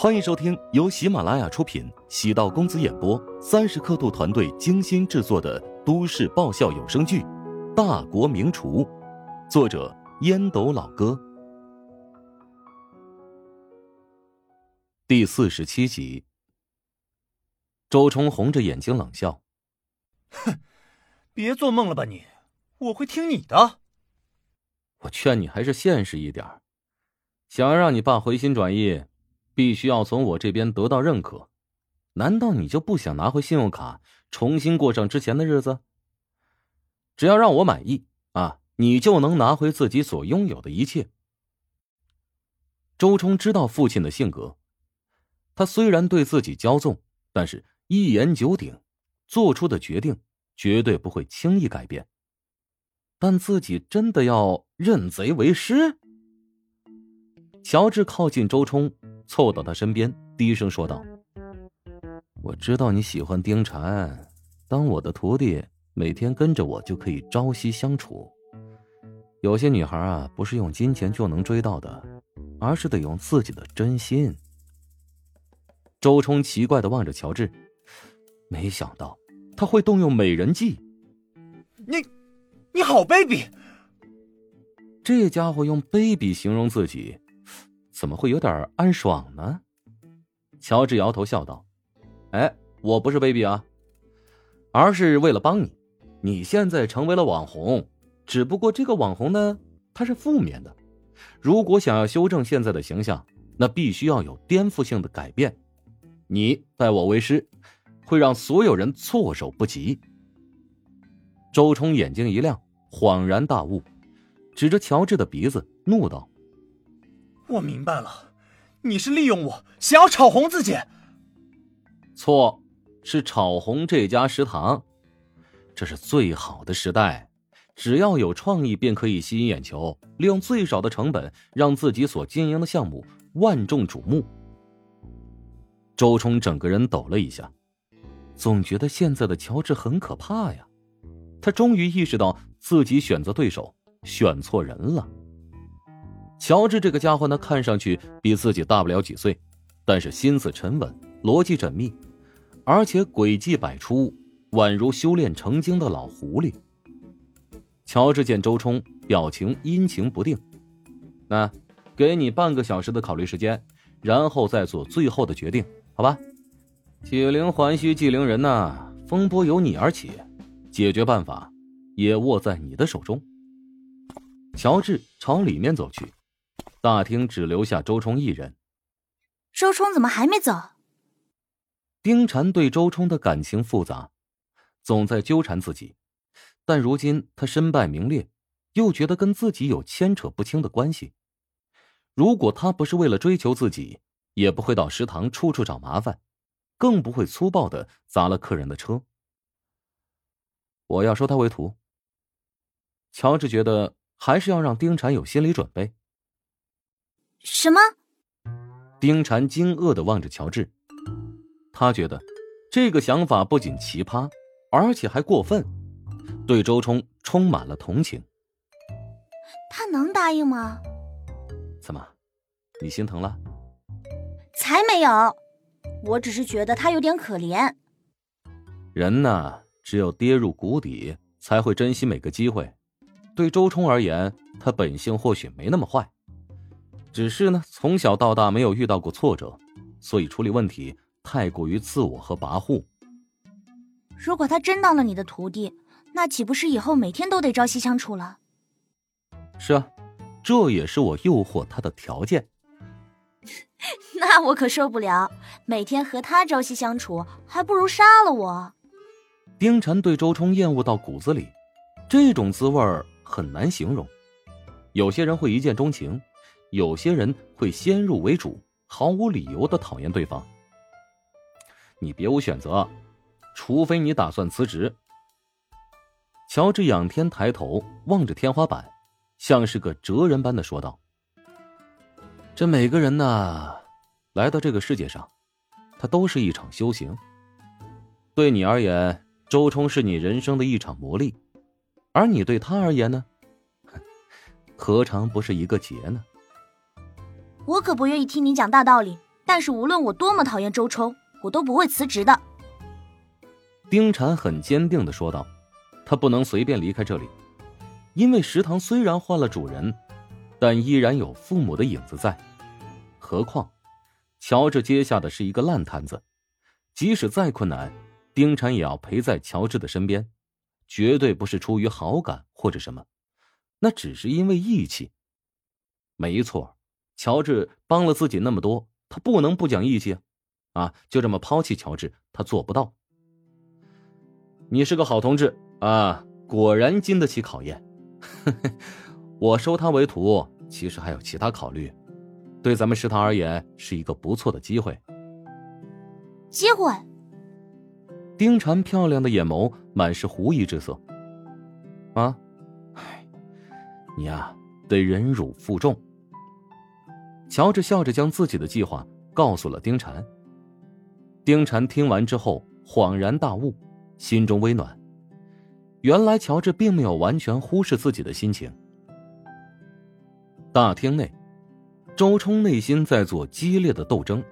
欢迎收听由喜马拉雅出品、喜道公子演播、三十刻度团队精心制作的都市爆笑有声剧《大国名厨》，作者烟斗老哥，第四十七集。周冲红着眼睛冷笑：“哼，别做梦了吧你！我会听你的。我劝你还是现实一点，想要让你爸回心转意。”必须要从我这边得到认可，难道你就不想拿回信用卡，重新过上之前的日子？只要让我满意啊，你就能拿回自己所拥有的一切。周冲知道父亲的性格，他虽然对自己骄纵，但是一言九鼎，做出的决定绝对不会轻易改变。但自己真的要认贼为师？乔治靠近周冲。凑到他身边，低声说道：“我知道你喜欢丁禅，当我的徒弟，每天跟着我就可以朝夕相处。有些女孩啊，不是用金钱就能追到的，而是得用自己的真心。”周冲奇怪的望着乔治，没想到他会动用美人计。你，你好卑鄙！这家伙用卑鄙形容自己。怎么会有点安爽呢？乔治摇头笑道：“哎，我不是卑鄙啊，而是为了帮你。你现在成为了网红，只不过这个网红呢，它是负面的。如果想要修正现在的形象，那必须要有颠覆性的改变。你拜我为师，会让所有人措手不及。”周冲眼睛一亮，恍然大悟，指着乔治的鼻子怒道。我明白了，你是利用我，想要炒红自己。错，是炒红这家食堂。这是最好的时代，只要有创意便可以吸引眼球，利用最少的成本让自己所经营的项目万众瞩目。周冲整个人抖了一下，总觉得现在的乔治很可怕呀。他终于意识到自己选择对手选错人了。乔治这个家伙呢，看上去比自己大不了几岁，但是心思沉稳，逻辑缜密，而且诡计百出，宛如修炼成精的老狐狸。乔治见周冲表情阴晴不定，那给你半个小时的考虑时间，然后再做最后的决定，好吧？解铃还须系铃人呐，风波由你而起，解决办法也握在你的手中。乔治朝里面走去。大厅只留下周冲一人。周冲怎么还没走？丁婵对周冲的感情复杂，总在纠缠自己，但如今他身败名裂，又觉得跟自己有牵扯不清的关系。如果他不是为了追求自己，也不会到食堂处处找麻烦，更不会粗暴的砸了客人的车。我要收他为徒。乔治觉得还是要让丁婵有心理准备。什么？丁婵惊愕的望着乔治，他觉得这个想法不仅奇葩，而且还过分，对周冲充满了同情。他能答应吗？怎么，你心疼了？才没有，我只是觉得他有点可怜。人呐，只有跌入谷底，才会珍惜每个机会。对周冲而言，他本性或许没那么坏。只是呢，从小到大没有遇到过挫折，所以处理问题太过于自我和跋扈。如果他真当了你的徒弟，那岂不是以后每天都得朝夕相处了？是啊，这也是我诱惑他的条件。那我可受不了，每天和他朝夕相处，还不如杀了我。丁晨对周冲厌恶到骨子里，这种滋味很难形容。有些人会一见钟情。有些人会先入为主，毫无理由的讨厌对方。你别无选择，除非你打算辞职。乔治仰天抬头望着天花板，像是个哲人般的说道：“这每个人呢，来到这个世界上，他都是一场修行。对你而言，周冲是你人生的一场磨砺，而你对他而言呢，何尝不是一个劫呢？”我可不愿意听你讲大道理，但是无论我多么讨厌周冲，我都不会辞职的。丁禅很坚定的说道：“他不能随便离开这里，因为食堂虽然换了主人，但依然有父母的影子在。何况，乔治接下的是一个烂摊子，即使再困难，丁禅也要陪在乔治的身边，绝对不是出于好感或者什么，那只是因为义气。没错，乔治帮了自己那么多，他不能不讲义气啊！啊，就这么抛弃乔治，他做不到。”你是个好同志啊，果然经得起考验。我收他为徒，其实还有其他考虑，对咱们食堂而言是一个不错的机会。机会？丁婵漂亮的眼眸满是狐疑之色。啊，唉，你呀，得忍辱负重。乔治笑着将自己的计划告诉了丁婵。丁婵听完之后恍然大悟。心中微暖，原来乔治并没有完全忽视自己的心情。大厅内，周冲内心在做激烈的斗争，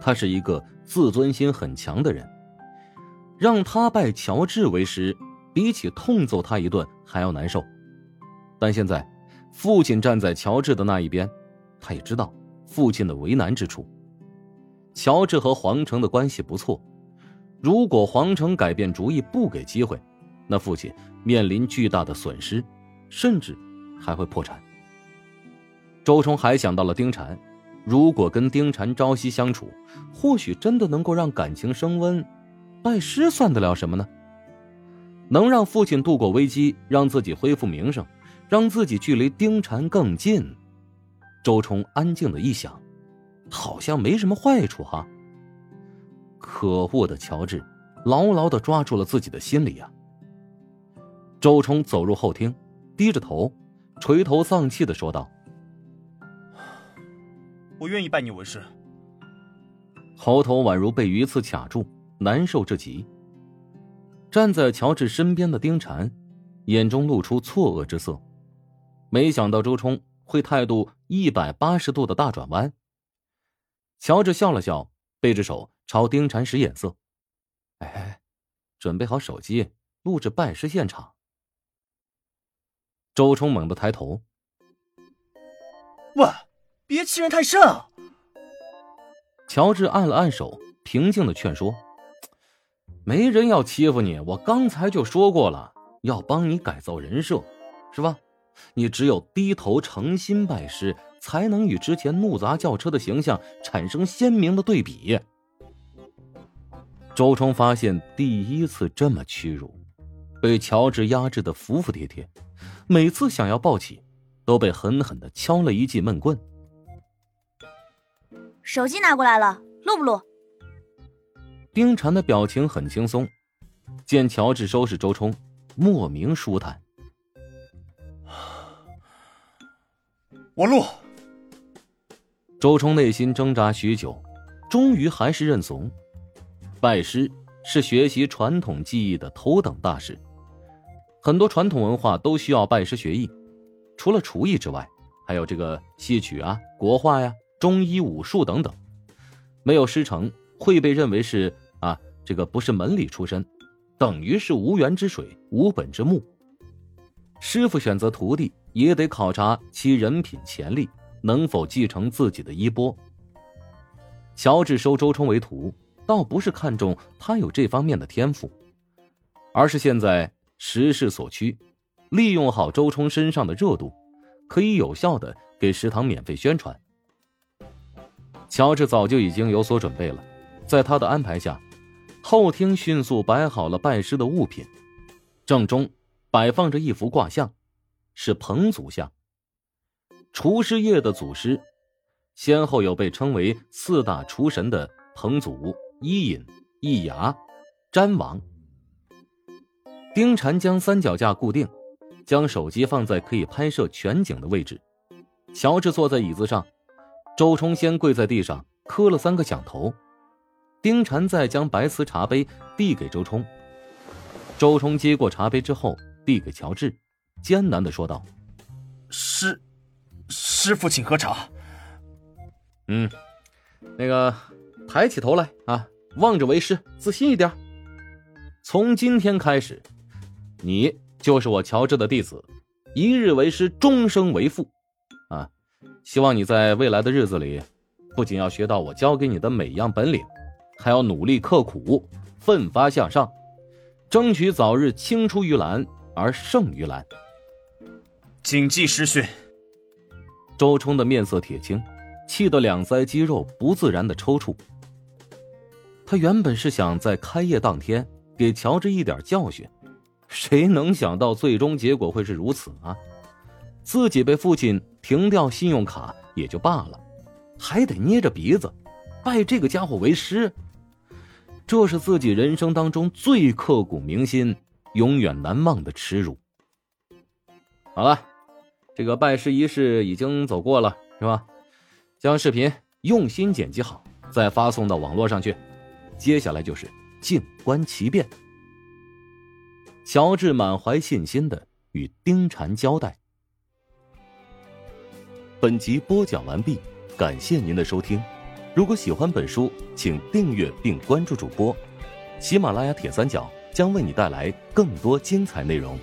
他是一个自尊心很强的人，让他拜乔治为师，比起痛揍他一顿还要难受。但现在，父亲站在乔治的那一边，他也知道父亲的为难之处。乔治和皇城的关系不错。如果皇城改变主意不给机会，那父亲面临巨大的损失，甚至还会破产。周冲还想到了丁禅，如果跟丁禅朝夕相处，或许真的能够让感情升温。拜师算得了什么呢？能让父亲度过危机，让自己恢复名声，让自己距离丁禅更近。周冲安静的一想，好像没什么坏处哈。可恶的乔治，牢牢的抓住了自己的心里啊！周冲走入后厅，低着头，垂头丧气的说道：“我愿意拜你为师。”喉头宛如被鱼刺卡住，难受至极。站在乔治身边的丁禅，眼中露出错愕之色，没想到周冲会态度一百八十度的大转弯。乔治笑了笑，背着手。朝丁禅使眼色，哎，准备好手机，录制拜师现场。周冲猛地抬头，喂，别欺人太甚啊！乔治按了按手，平静的劝说：“没人要欺负你，我刚才就说过了，要帮你改造人设，是吧？你只有低头诚心拜师，才能与之前怒砸轿车的形象产生鲜明的对比。”周冲发现第一次这么屈辱，被乔治压制的服服帖帖，每次想要抱起，都被狠狠的敲了一记闷棍。手机拿过来了，录不录？丁婵的表情很轻松，见乔治收拾周冲，莫名舒坦。我录。周冲内心挣扎许久，终于还是认怂。拜师是学习传统技艺的头等大事，很多传统文化都需要拜师学艺。除了厨艺之外，还有这个戏曲啊、国画呀、中医、武术等等。没有师承，会被认为是啊，这个不是门里出身，等于是无源之水、无本之木。师傅选择徒弟，也得考察其人品、潜力，能否继承自己的衣钵。乔治收周冲为徒。倒不是看重他有这方面的天赋，而是现在时势所趋，利用好周冲身上的热度，可以有效的给食堂免费宣传。乔治早就已经有所准备了，在他的安排下，后厅迅速摆好了拜师的物品，正中摆放着一幅卦像，是彭祖像。厨师业的祖师，先后有被称为四大厨神的彭祖。伊尹、易牙、詹王。丁禅将三脚架固定，将手机放在可以拍摄全景的位置。乔治坐在椅子上，周冲先跪在地上磕了三个响头。丁禅再将白瓷茶杯递给周冲。周冲接过茶杯之后，递给乔治，艰难的说道：“师，师傅，请喝茶。”嗯，那个，抬起头来啊，望着为师，自信一点。从今天开始，你就是我乔治的弟子，一日为师，终生为父。啊，希望你在未来的日子里，不仅要学到我教给你的每样本领，还要努力刻苦，奋发向上，争取早日青出于蓝而胜于蓝。谨记师训。周冲的面色铁青，气得两腮肌肉不自然的抽搐。他原本是想在开业当天给乔治一点教训，谁能想到最终结果会是如此啊！自己被父亲停掉信用卡也就罢了，还得捏着鼻子拜这个家伙为师，这是自己人生当中最刻骨铭心、永远难忘的耻辱。好了。这个拜师仪式已经走过了，是吧？将视频用心剪辑好，再发送到网络上去。接下来就是静观其变。乔治满怀信心的与丁禅交代。本集播讲完毕，感谢您的收听。如果喜欢本书，请订阅并关注主播。喜马拉雅铁三角将为你带来更多精彩内容。